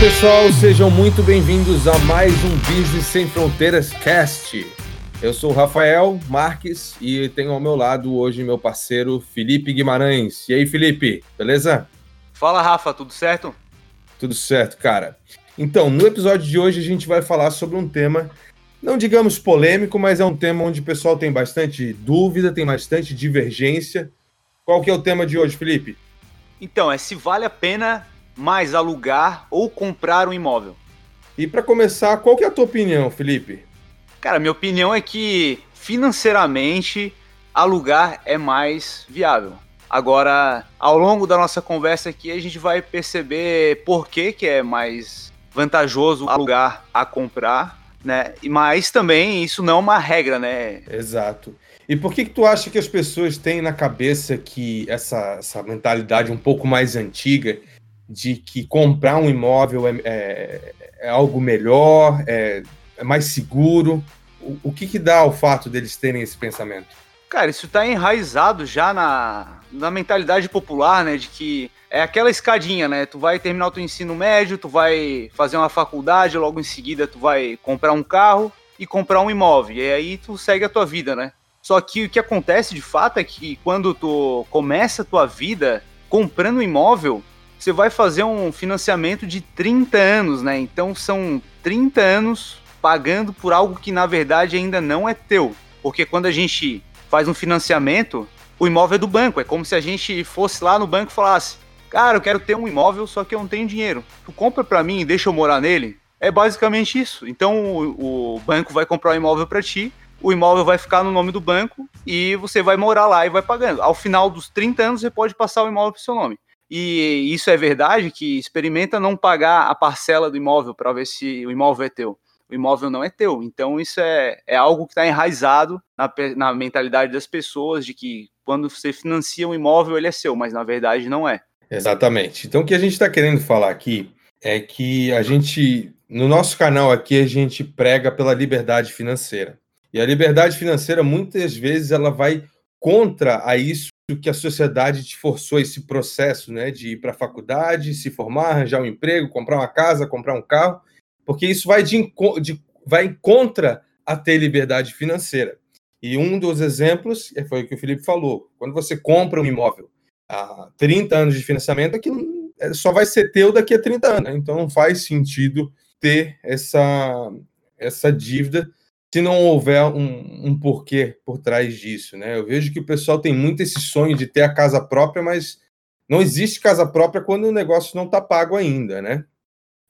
pessoal, sejam muito bem-vindos a mais um Business Sem Fronteiras Cast. Eu sou o Rafael Marques e tenho ao meu lado hoje meu parceiro Felipe Guimarães. E aí, Felipe, beleza? Fala, Rafa, tudo certo? Tudo certo, cara. Então, no episódio de hoje a gente vai falar sobre um tema, não digamos polêmico, mas é um tema onde o pessoal tem bastante dúvida, tem bastante divergência. Qual que é o tema de hoje, Felipe? Então, é se vale a pena mais alugar ou comprar um imóvel. E para começar, qual que é a tua opinião, Felipe? Cara, minha opinião é que financeiramente alugar é mais viável. Agora, ao longo da nossa conversa aqui, a gente vai perceber por que, que é mais vantajoso alugar a comprar, né? Mas também isso não é uma regra, né? Exato. E por que, que tu acha que as pessoas têm na cabeça que essa, essa mentalidade um pouco mais antiga de que comprar um imóvel é, é, é algo melhor, é, é mais seguro? O, o, que, que dá ao fato deles terem esse pensamento? Cara, isso está enraizado já na, na mentalidade popular, né? De que é aquela escadinha, né? Tu vai terminar o teu ensino médio, tu vai fazer uma faculdade, logo em seguida tu vai comprar um carro e comprar um imóvel. E aí tu segue a tua vida, né? Só que o que acontece de fato é que quando tu começa a tua vida comprando um imóvel, você vai fazer um financiamento de 30 anos, né? Então são 30 anos pagando por algo que na verdade ainda não é teu. Porque quando a gente faz um financiamento, o imóvel é do banco. É como se a gente fosse lá no banco e falasse: Cara, eu quero ter um imóvel, só que eu não tenho dinheiro. Tu compra para mim e deixa eu morar nele? É basicamente isso. Então o, banco vai comprar o um imóvel para ti, o imóvel vai ficar no nome do banco e você vai morar lá e vai pagando. Ao final dos 30 anos, você pode passar o imóvel para seu nome. E isso é verdade que experimenta não pagar a parcela do imóvel para ver se o imóvel é teu. O imóvel não é teu. Então isso é, é algo que está enraizado na, na mentalidade das pessoas de que quando você financia um imóvel ele é seu, mas na verdade não é. Exatamente. Então o que a gente está querendo falar aqui é que a gente, no nosso canal aqui, a gente prega pela liberdade financeira. E a liberdade financeira, muitas vezes, ela vai contra a isso que a sociedade te forçou esse processo, né, de ir para a faculdade, se formar, arranjar um emprego, comprar uma casa, comprar um carro, porque isso vai de, de vai contra a ter liberdade financeira. E um dos exemplos foi o que o Felipe falou. Quando você compra um imóvel a 30 anos de financiamento, aquilo é, só vai ser teu daqui a 30 anos. Né? Então não faz sentido ter essa, essa dívida se não houver um, um, porquê por trás disso, né? Eu vejo que o pessoal tem muito esse sonho de ter a casa própria, mas não existe casa própria quando o negócio não está pago ainda, né?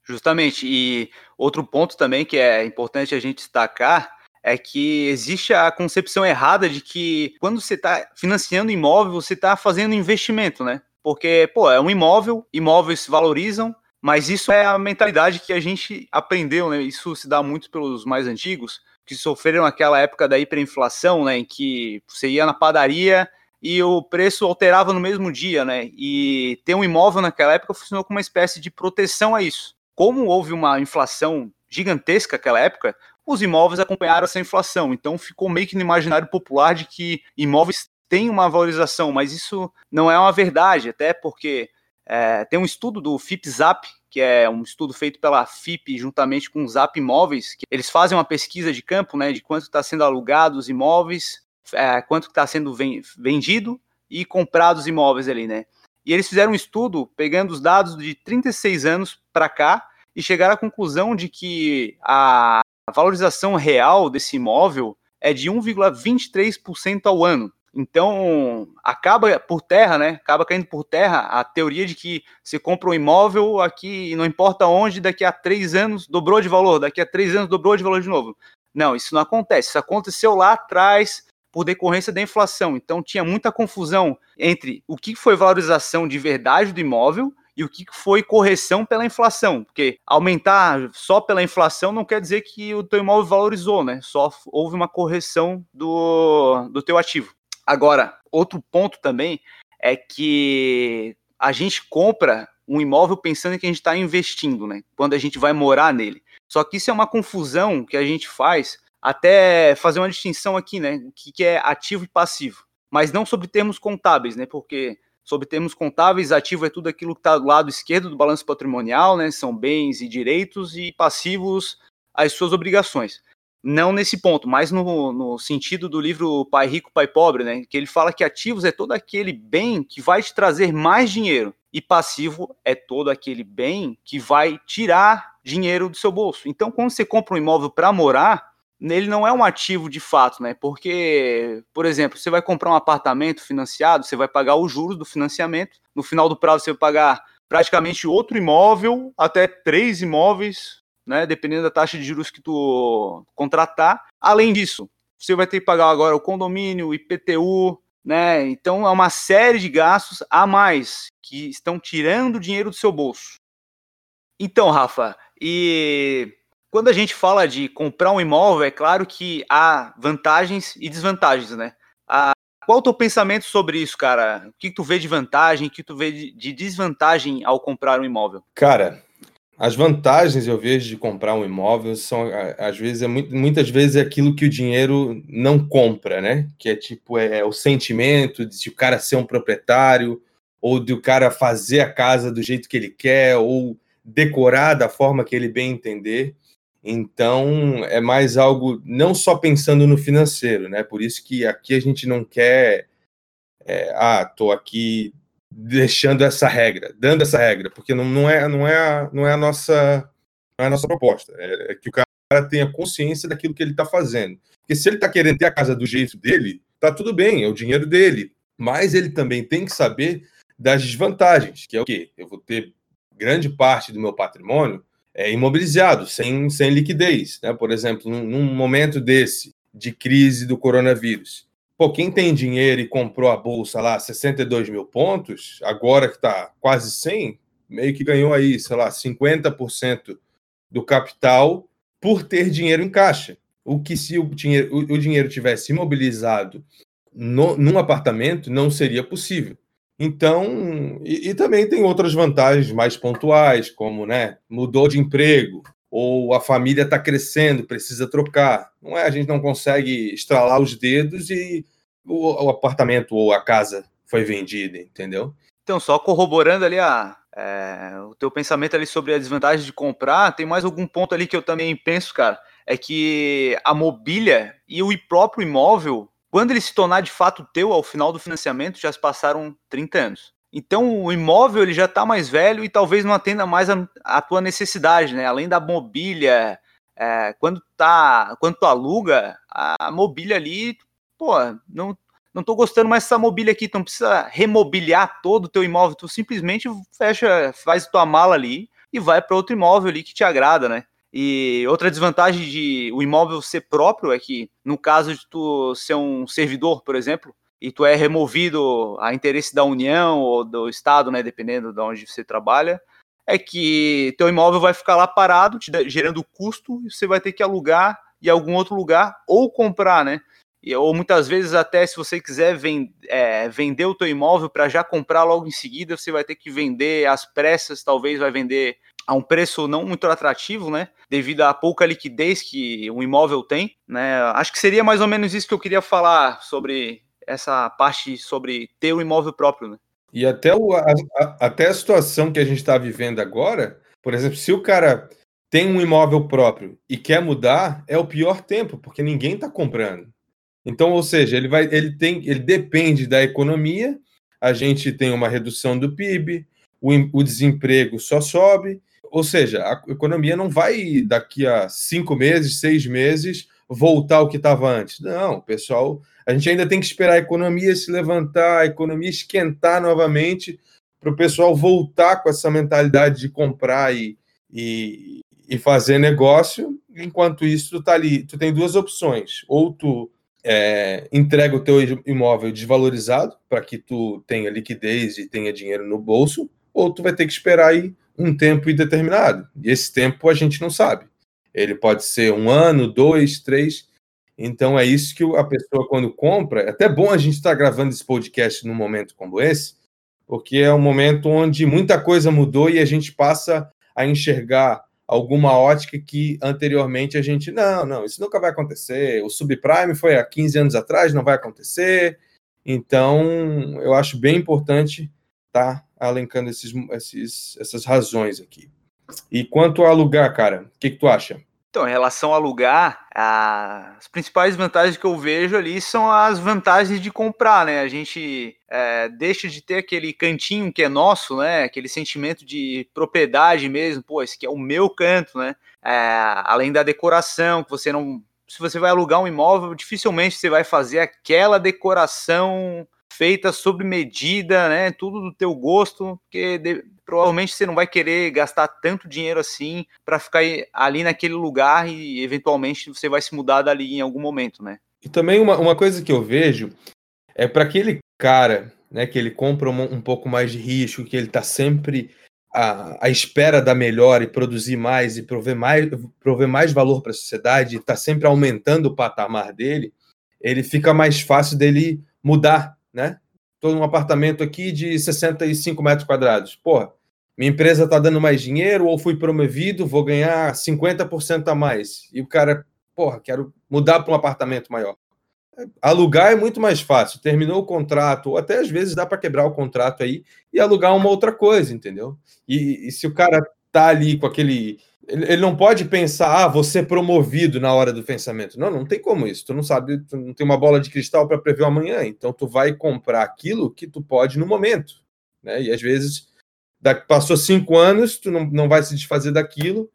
Justamente. E outro ponto também que é importante a gente destacar é que existe a concepção errada de que quando você está financiando imóvel, você está fazendo investimento, né? Porque, pô, é um imóvel, imóveis se valorizam, mas isso é a mentalidade que a gente aprendeu, né? Isso se dá muito pelos mais antigos, que sofreram aquela época da hiperinflação, né, em que você ia na padaria e o preço alterava no mesmo dia, né? E ter um imóvel naquela época funcionou como uma espécie de proteção a isso. Como houve uma inflação gigantesca naquela época, os imóveis acompanharam essa inflação. Então ficou meio que no imaginário popular de que imóveis têm uma valorização, mas isso não é uma verdade, até porque é, tem um estudo do FIPZAP, que é um estudo feito pela FIP juntamente com o Zap Imóveis, que eles fazem uma pesquisa de campo, né, de quanto está sendo alugado os imóveis, é, quanto está sendo vendido e comprado os imóveis ali, né. E eles fizeram um estudo pegando os dados de 36 anos para cá e chegaram à conclusão de que a valorização real desse imóvel é de 1,23% ao ano. Então, acaba por terra, né? Acaba caindo por terra a teoria de que você compra um imóvel aqui, não importa onde, daqui a três anos dobrou de valor, daqui a três anos dobrou de valor de novo. Não, isso não acontece. Isso aconteceu lá atrás por decorrência da inflação. Então, tinha muita confusão entre o que foi valorização de verdade do imóvel e o que foi correção pela inflação. Porque aumentar só pela inflação não quer dizer que o teu imóvel valorizou, né? Só houve uma correção do, do teu ativo. Agora, outro ponto também é que a gente compra um imóvel pensando que a gente está investindo, né? Quando a gente vai morar nele. Só que isso é uma confusão que a gente faz até fazer uma distinção aqui, né? O que é ativo e passivo. Mas não sobre termos contábeis, né? Porque Sobre termos contábeis, ativo é tudo aquilo que está do lado esquerdo do balanço patrimonial, né? São bens e direitos e passivos as suas obrigações. Não nesse ponto, mas no, no sentido do livro Pai Rico, Pai Pobre, né? Que ele fala que ativos é todo aquele bem que vai te trazer mais dinheiro e passivo é todo aquele bem que vai tirar dinheiro do seu bolso. Então, quando você compra um imóvel para morar, ele não é um ativo de fato, né? Porque, por exemplo, você vai comprar um apartamento financiado, você vai pagar os juros do financiamento. No final do prazo, você vai pagar praticamente outro imóvel, até três imóveis, né? Dependendo da taxa de juros que tu contratar. Além disso, você vai ter que pagar agora o condomínio, o IPTU, né? Então é uma série de gastos a mais que estão tirando dinheiro do seu bolso. Então, Rafa, e quando a gente fala de comprar um imóvel, é claro que há vantagens e desvantagens, né? Qual o teu pensamento sobre isso, cara? O que tu vê de vantagem, o que tu vê de desvantagem ao comprar um imóvel? Cara, as vantagens eu vejo de comprar um imóvel são, às vezes, é muito, muitas vezes é aquilo que o dinheiro não compra, né? Que é tipo, é, é o sentimento de o cara ser um proprietário, ou de o cara fazer a casa do jeito que ele quer, ou decorar da forma que ele bem entender. Então, é mais algo não só pensando no financeiro, né? Por isso que aqui a gente não quer, é, ah, tô aqui deixando essa regra, dando essa regra, porque não, não é não é a, não é a nossa é a nossa proposta. É, é que o cara tenha consciência daquilo que ele está fazendo. Porque se ele está querendo ter a casa do jeito dele, tá tudo bem, é o dinheiro dele. Mas ele também tem que saber das desvantagens, que é o quê? Eu vou ter grande parte do meu patrimônio é imobilizado, sem, sem liquidez. Né? Por exemplo, num, num momento desse, de crise do coronavírus, Pô, quem tem dinheiro e comprou a bolsa lá 62 mil pontos, agora que está quase 100, meio que ganhou aí, sei lá, 50% do capital por ter dinheiro em caixa. O que se o dinheiro, o, o dinheiro tivesse imobilizado no, num apartamento não seria possível. Então, e, e, também tem outras vantagens mais pontuais, como né, mudou de emprego, ou a família está crescendo, precisa trocar. Não é, a gente não consegue estralar os dedos e o, o apartamento ou a casa foi vendida, entendeu? Então, só corroborando ali a, é, o teu pensamento ali sobre a desvantagem de comprar, tem mais algum ponto ali que eu também penso, cara, é que a mobília e o próprio imóvel quando ele se tornar de fato teu ao final do financiamento, já se passaram 30 anos. Então o imóvel ele já está mais velho e talvez não atenda mais a, a tua necessidade, né? Além da mobília, é, quando tá, quando tu aluga a mobília ali, pô, não não tô gostando mais dessa mobília aqui, não precisa remobiliar todo o teu imóvel, tu simplesmente fecha, faz tua mala ali e vai para outro imóvel ali que te agrada, né? E outra desvantagem de o imóvel ser próprio é que, no caso de tu ser um servidor, por exemplo, e tu é removido a interesse da União ou do Estado, né, dependendo de onde você trabalha, é que teu imóvel vai ficar lá parado, te gerando custo, e você vai ter que alugar em algum outro lugar ou comprar, né? E, ou muitas vezes até se você quiser vend, é, vender o teu imóvel para já comprar logo em seguida, você vai ter que vender às pressas, talvez vai vender a um preço não muito atrativo, né? Devido à pouca liquidez que o imóvel tem, né? Acho que seria mais ou menos isso que eu queria falar sobre essa parte sobre ter o imóvel próprio, né? E até, o, a, a, até a situação que a gente está vivendo agora, por exemplo, se o cara tem um imóvel próprio e quer mudar, é o pior tempo, porque ninguém está comprando. Então, ou seja, ele vai, ele tem, ele depende da economia. A gente tem uma redução do PIB, o, o desemprego só sobe. Ou seja, a economia não vai daqui a cinco meses, seis meses voltar ao que estava antes. Não, pessoal, a gente ainda tem que esperar a economia se levantar, a economia esquentar novamente para o pessoal voltar com essa mentalidade de comprar e, e, e fazer negócio. Enquanto isso, tu tá ali, tu tem duas opções: ou tu é, entrega o teu imóvel desvalorizado para que tu tenha liquidez e tenha dinheiro no bolso, ou tu vai ter que esperar aí um tempo indeterminado. E esse tempo a gente não sabe. Ele pode ser um ano, dois, três. Então é isso que a pessoa, quando compra, é até bom a gente estar gravando esse podcast num momento como esse, porque é um momento onde muita coisa mudou e a gente passa a enxergar alguma ótica que anteriormente a gente, não, não, isso nunca vai acontecer. O subprime foi há 15 anos atrás, não vai acontecer. Então, eu acho bem importante tá alencando esses, esses, essas razões aqui. E quanto a alugar, cara, o que, que tu acha? Então, em relação a alugar, as principais vantagens que eu vejo ali são as vantagens de comprar, né? A gente é, deixa de ter aquele cantinho que é nosso, né? Aquele sentimento de propriedade mesmo, pô, esse aqui é o meu canto, né? É, além da decoração, que você não. Se você vai alugar um imóvel, dificilmente você vai fazer aquela decoração feita sob medida, né? Tudo do teu gosto, porque provavelmente você não vai querer gastar tanto dinheiro assim para ficar ali naquele lugar e eventualmente você vai se mudar dali em algum momento, né? E também uma, uma coisa que eu vejo é para aquele cara, né, que ele compra um, um, pouco mais de risco, que ele está sempre à, à, espera da melhor e produzir mais e prover mais, prover mais valor para a sociedade, está sempre aumentando o patamar dele, ele fica mais fácil dele mudar né? Estou num apartamento aqui de 65 metros quadrados. Porra, minha empresa está dando mais dinheiro ou fui promovido, vou ganhar 50% a mais. E o cara, porra, quero mudar para um apartamento maior. Alugar é muito mais fácil. Terminou o contrato, ou até às vezes dá para quebrar o contrato aí e alugar uma outra coisa, entendeu? E, e se o cara tá ali com aquele ele não pode pensar, ah, ser promovido na hora do pensamento. Não, não tem como isso. Tu não sabe, tu não tem uma bola de cristal para prever o amanhã. Então tu vai comprar aquilo que tu pode no momento. Né? E às vezes, passou cinco anos, tu não, não vai se desfazer daquilo,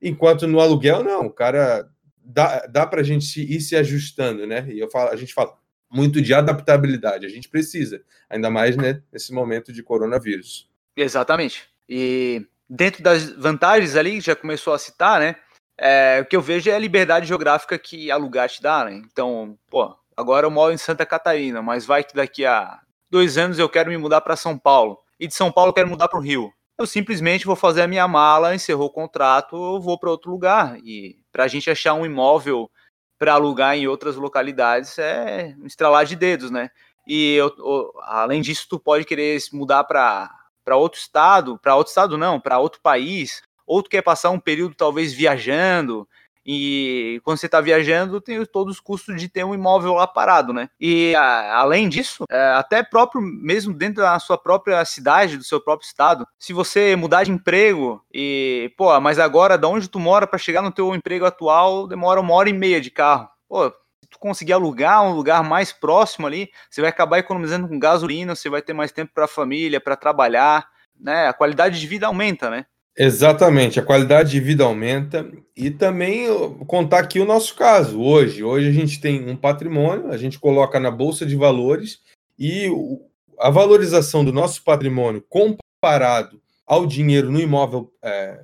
enquanto no aluguel, não. O cara dá, dá para a gente ir se ajustando, né? E eu falo, a gente fala muito de adaptabilidade. A gente precisa, ainda mais né, nesse momento de coronavírus. Exatamente. E dentro das vantagens ali, já começou a citar, né? É, o que eu vejo é a liberdade geográfica que alugar te dá, né? Então, pô, agora eu moro em Santa Catarina, mas vai que daqui a dois anos eu quero me mudar para São Paulo. E de São Paulo eu quero mudar para o Rio. Eu simplesmente vou fazer a minha mala, encerrou o contrato, eu vou para outro lugar. E para a gente achar um imóvel para alugar em outras localidades é um estralar de dedos, né? E eu, eu, além disso, tu pode querer mudar para outro estado, para outro estado não, para outro país, ou tu quer passar um período talvez viajando, e quando você está viajando, tem todos os custos de ter um imóvel lá parado, né? E a, além disso, é, até próprio, mesmo dentro da sua própria cidade, do seu próprio estado, se você mudar de emprego e, pô, mas agora da onde tu mora para chegar no teu emprego atual demora uma hora e meia de carro. Pô, tu conseguir alugar um lugar mais próximo ali, você vai acabar economizando com gasolina, você vai ter mais tempo para a família, para trabalhar, né? A qualidade de vida aumenta, né? Exatamente, a qualidade de vida aumenta e também contar aqui o nosso caso hoje. Hoje a gente tem um patrimônio, a gente coloca na bolsa de valores e a valorização do nosso patrimônio comparado ao dinheiro no imóvel, é,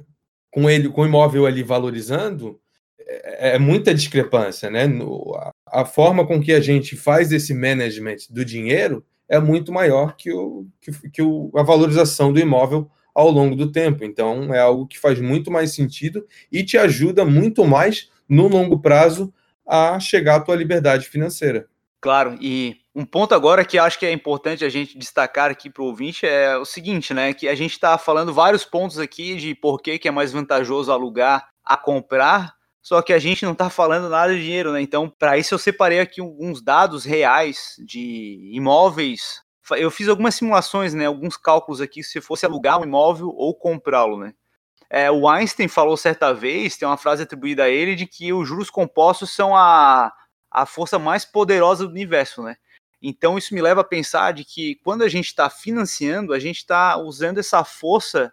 com ele, com o imóvel ali valorizando, é, é muita discrepância, né? No, a, a, forma com que a gente faz esse management do dinheiro é muito maior que, o, que, que o, a valorização do imóvel ao longo do tempo. Então, é algo que faz muito mais sentido e te ajuda muito mais no longo prazo a chegar à tua liberdade financeira. Claro, e um ponto agora que acho que é importante a gente destacar aqui para o ouvinte é o seguinte, né? Que a gente está falando vários pontos aqui de por que, que é mais vantajoso alugar a comprar, só que a gente não está falando nada de dinheiro, né? Então, para isso eu separei aqui alguns dados reais de imóveis. Eu fiz algumas simulações, né? Alguns cálculos aqui se fosse alugar um imóvel ou comprá-lo, né? É, o Einstein falou certa vez, tem uma frase atribuída a ele, de que os juros compostos são a, a força mais poderosa do universo, né? Então isso me leva a pensar de que quando a gente está financiando, a gente está usando essa força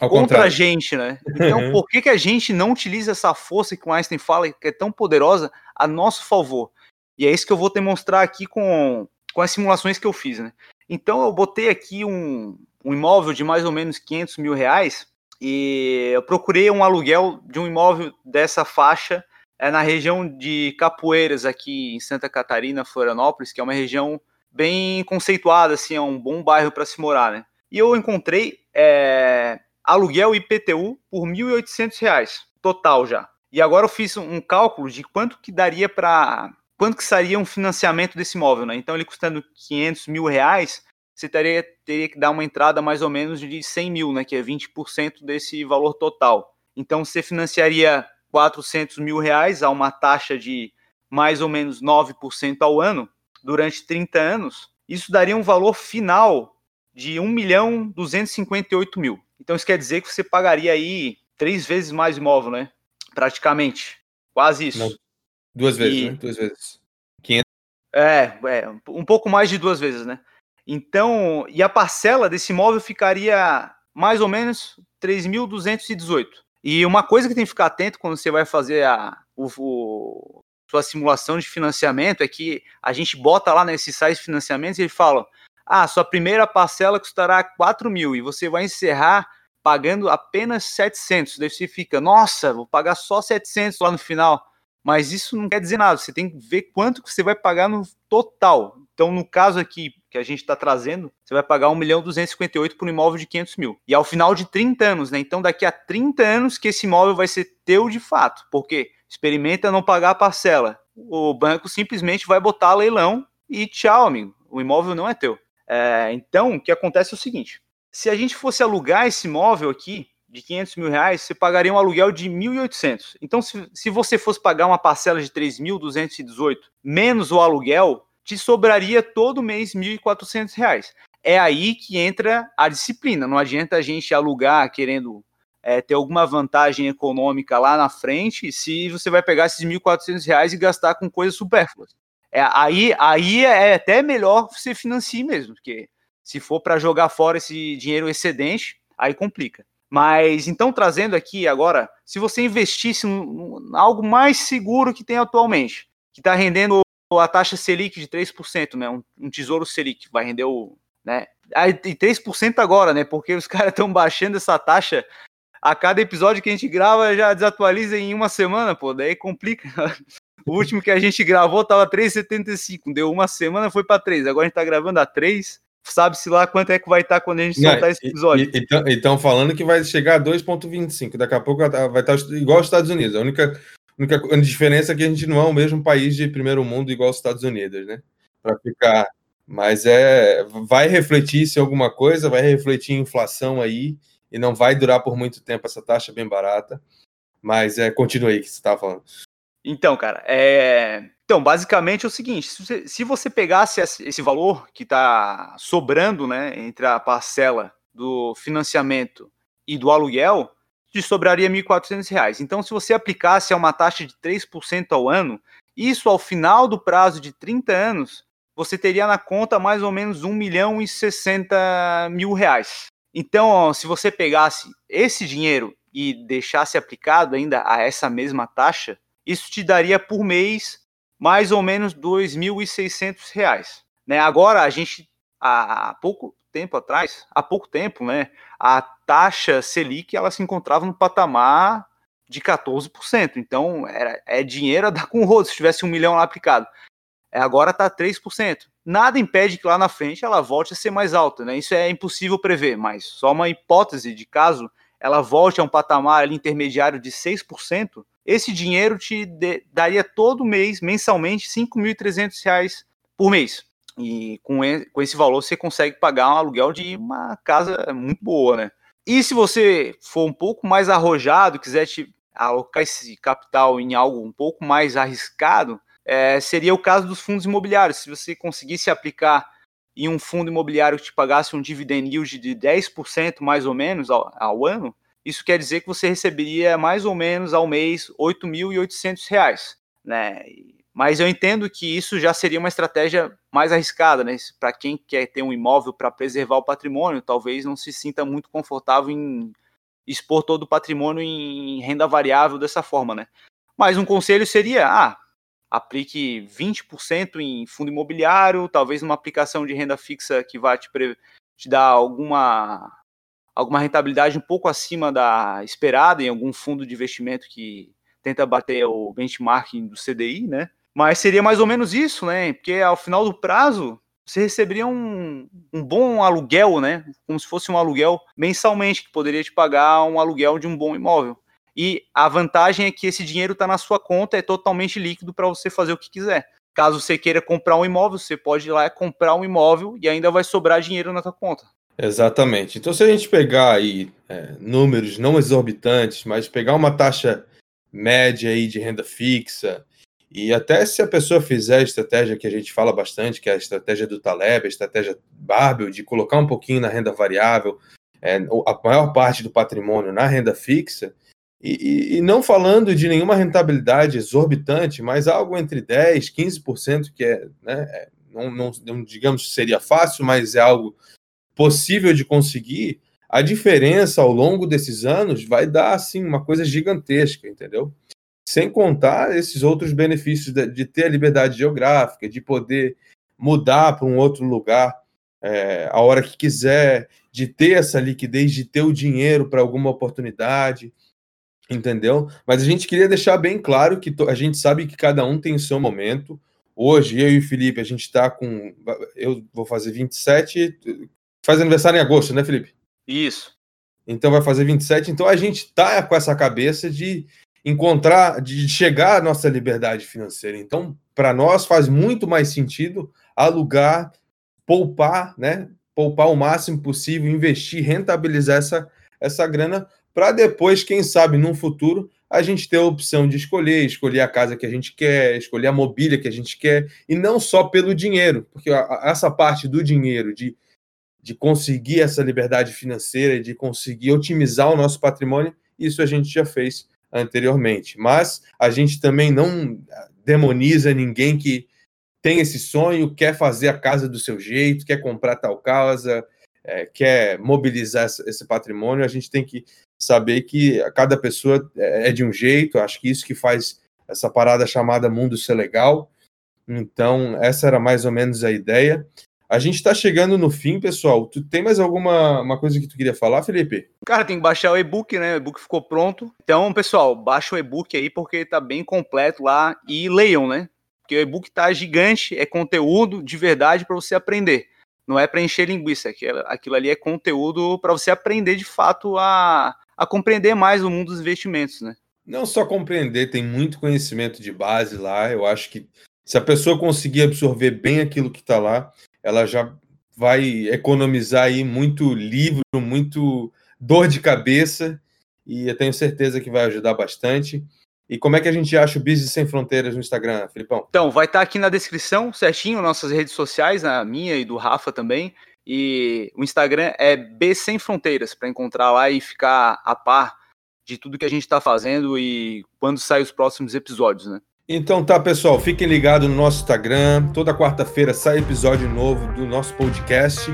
ao contra contrário. a gente, né? Então, por que, que a gente não utiliza essa força que o Einstein fala que é tão poderosa a nosso favor? E é isso que eu vou demonstrar aqui com, com as simulações que eu fiz, né? Então, eu botei aqui um, um imóvel de mais ou menos 500 mil reais e eu procurei um aluguel de um imóvel dessa faixa é na região de Capoeiras, aqui em Santa Catarina, Florianópolis, que é uma região bem conceituada, assim, é um bom bairro para se morar, né? E eu encontrei é, aluguel IPTU por R$ 1.800 total já. E agora eu fiz um cálculo de quanto que daria para quanto que seria um financiamento desse imóvel, né? Então ele custando 500 mil reais, você teria, teria que dar uma entrada mais ou menos de 100 mil, né? Que é 20% desse valor total. Então você financiaria 400 mil reais a uma taxa de mais ou menos 9% ao ano durante 30 anos. Isso daria um valor final de 1 milhão 258 mil. Então isso quer dizer que você pagaria aí três vezes mais imóvel, né? Praticamente. Quase isso. Não. Duas vezes, e... né? Duas vezes. 500. É, é, um pouco mais de duas vezes, né? Então, e a parcela desse imóvel ficaria mais ou menos 3.218. E uma coisa que tem que ficar atento quando você vai fazer a o, o, sua simulação de financiamento é que a gente bota lá nesses sites de financiamentos e eles falam: ah, sua primeira parcela custará 4 mil e você vai encerrar pagando apenas 700. Daí você fica, nossa, vou pagar só 700 lá no final. Mas isso não quer dizer nada, você tem que ver quanto que você vai pagar no total. Então, no caso aqui que a gente está trazendo, você vai pagar 1 milhão 258 por um imóvel de 500 mil. E ao final de 30 anos, né? Então, daqui a 30 anos que esse imóvel vai ser teu de fato. Porque experimenta não pagar a parcela. O banco simplesmente vai botar leilão e tchau, amigo. O imóvel não é teu. É, então, o que acontece é o seguinte: se a gente fosse alugar esse imóvel aqui de 500 mil reais, você pagaria um aluguel de 1.800. Então, se, se você fosse pagar uma parcela de 3.218 menos o aluguel, te sobraria todo mês 1.400 reais. É aí que entra a disciplina. Não adianta a gente alugar querendo é, ter alguma vantagem econômica lá na frente se você vai pegar esses 1.400 reais e gastar com coisas supérfluas. É, aí, aí é até melhor você financiar mesmo, porque se for para jogar fora esse dinheiro excedente, aí complica. Mas então trazendo aqui agora, se você investisse em algo mais seguro que tem atualmente, que está rendendo a taxa Selic de 3%, né? Um, um tesouro Selic vai render o. Né? E 3% agora, né? Porque os caras estão baixando essa taxa a cada episódio que a gente grava já desatualiza em uma semana, pô, daí complica. O último que a gente gravou tava 3,75, deu uma semana, foi para 3. Agora a gente tá gravando a 3. Sabe-se lá quanto é que vai estar tá quando a gente soltar Não, esse episódio. Então, falando que vai chegar a 2,25. Daqui a pouco vai estar tá igual aos Estados Unidos. A única, única diferença é que a gente não é o mesmo país de primeiro mundo igual aos Estados Unidos, né? Para ficar. Mas é. Vai refletir se alguma coisa, vai refletir inflação aí e não vai durar por muito tempo essa taxa bem barata. Mas é, continue aí que você estava falando. Então, cara, é... então, basicamente é o seguinte: se você, se você pegasse esse valor que está sobrando, né, entre a parcela do financiamento e do aluguel, te sobraria R$ 1.400. Então, se você aplicasse a uma taxa de 3% ao ano, isso ao final do prazo de 30 anos, você teria na conta mais ou menos 1 milhão e 60 mil reais. Então, se você pegasse esse dinheiro e deixasse aplicado ainda a essa mesma taxa, isso te daria por mês mais ou menos R$ 2.600. Né? Agora, a gente, há pouco tempo atrás, há pouco tempo, né, a taxa Selic ela se encontrava no patamar de 14%. Então, era, é dinheiro a dar com o rodo se tivesse um milhão lá aplicado. É, agora está 3% nada impede que lá na frente ela volte a ser mais alta, né? Isso é impossível prever, mas só uma hipótese de caso ela volte a um patamar ali, intermediário de 6%, esse dinheiro te de, daria todo mês, mensalmente, R$ 5.300 por mês. E com, com esse valor você consegue pagar um aluguel de uma casa muito boa, né? E se você for um pouco mais arrojado, quiser te alocar esse capital em algo um pouco mais arriscado, é, seria o caso dos fundos imobiliários. Se você conseguisse aplicar em um fundo imobiliário que te pagasse um dividend yield de 10% mais ou menos ao, ao, ano, isso quer dizer que você receberia mais ou menos ao mês R$ 8.800. Né? Mas eu entendo que isso já seria uma estratégia mais arriscada, né? Para quem quer ter um imóvel para preservar o patrimônio, talvez não se sinta muito confortável em expor todo o patrimônio em renda variável dessa forma, né? Mas um conselho seria, ah, aplique 20% em fundo imobiliário, talvez uma aplicação de renda fixa que vai te, te dar alguma, alguma rentabilidade um pouco acima da esperada em algum fundo de investimento que tenta bater o benchmarking do CDI, né? Mas seria mais ou menos isso, né? Porque ao final do prazo você receberia um, um bom aluguel, né? Como se fosse um aluguel mensalmente, que poderia te pagar um aluguel de um bom imóvel. E a vantagem é que esse dinheiro está na sua conta, é totalmente líquido para você fazer o que quiser. Caso você queira comprar um imóvel, você pode ir lá comprar um imóvel e ainda vai sobrar dinheiro na sua conta. Exatamente. Então, se a gente pegar aí é, números não exorbitantes, mas pegar uma taxa média aí de renda fixa E até se a pessoa fizer a estratégia que a gente fala bastante, que é a estratégia do Taleb, a estratégia Barbel, de colocar um pouquinho na renda variável, é, a maior parte do patrimônio na renda fixa, e, e, não falando de nenhuma rentabilidade exorbitante, mas algo entre 10%, 15%, que é, né, é, não, não, não digamos seria fácil, mas é algo possível de conseguir, a diferença ao longo desses anos vai dar assim uma coisa gigantesca, entendeu? Sem contar esses outros benefícios de, de ter a liberdade geográfica, de poder mudar para um outro lugar é, a hora que quiser, de ter essa liquidez, de ter o dinheiro para alguma oportunidade, entendeu? Mas a gente queria deixar bem claro que a gente sabe que cada um tem o seu momento. Hoje, eu e o Felipe, a gente está com. Eu vou fazer 27. Faz aniversário em agosto, né, Felipe? Isso. Então vai fazer 27. Então a gente está com essa cabeça de encontrar, de chegar à nossa liberdade financeira. Então, para nós faz muito mais sentido alugar, poupar, né? Poupar o máximo possível, investir, rentabilizar essa, essa grana para depois, quem sabe, num futuro, a gente ter a opção de escolher, escolher a casa que a gente quer, escolher a mobília que a gente quer, e não só pelo dinheiro, porque essa parte do dinheiro, de, de conseguir essa liberdade financeira, de conseguir otimizar o nosso patrimônio, isso a gente já fez anteriormente. Mas a gente também não demoniza ninguém que tem esse sonho, quer fazer a casa do seu jeito, quer comprar tal casa, é, quer mobilizar esse patrimônio. A gente tem que saber que cada pessoa é, é de um jeito. Acho que isso que faz essa parada chamada mundo ser legal. Então, essa era mais ou menos a ideia. A gente está chegando no fim, pessoal. Tu tem mais alguma uma coisa que tu queria falar, Felipe? Cara, tem que baixar o e-book, né? O e-book ficou pronto. Então, pessoal, baixa o e-book aí porque tá bem completo lá e leiam, né? Porque o e-book tá gigante, é conteúdo de verdade para você aprender. Não é para encher linguiça, aquilo ali é conteúdo para você aprender de fato a, a compreender mais o mundo dos investimentos, né? Não só compreender, tem muito conhecimento de base lá. Eu acho que se a pessoa conseguir absorver bem aquilo que está lá, ela já vai economizar aí muito livro, muito dor de cabeça e eu tenho certeza que vai ajudar bastante. E como é que a gente acha o Business Sem Fronteiras no Instagram, Filipão? Então, vai estar tá aqui na descrição certinho nossas redes sociais, a minha e do Rafa também. E o Instagram é B Sem Fronteiras, para encontrar lá e ficar a par de tudo que a gente está fazendo e quando saem os próximos episódios, né? Então tá, pessoal, fiquem ligados no nosso Instagram. Toda quarta-feira sai episódio novo do nosso podcast.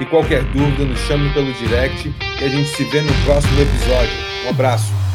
E qualquer dúvida, nos chame pelo direct e a gente se vê no próximo episódio. Um abraço.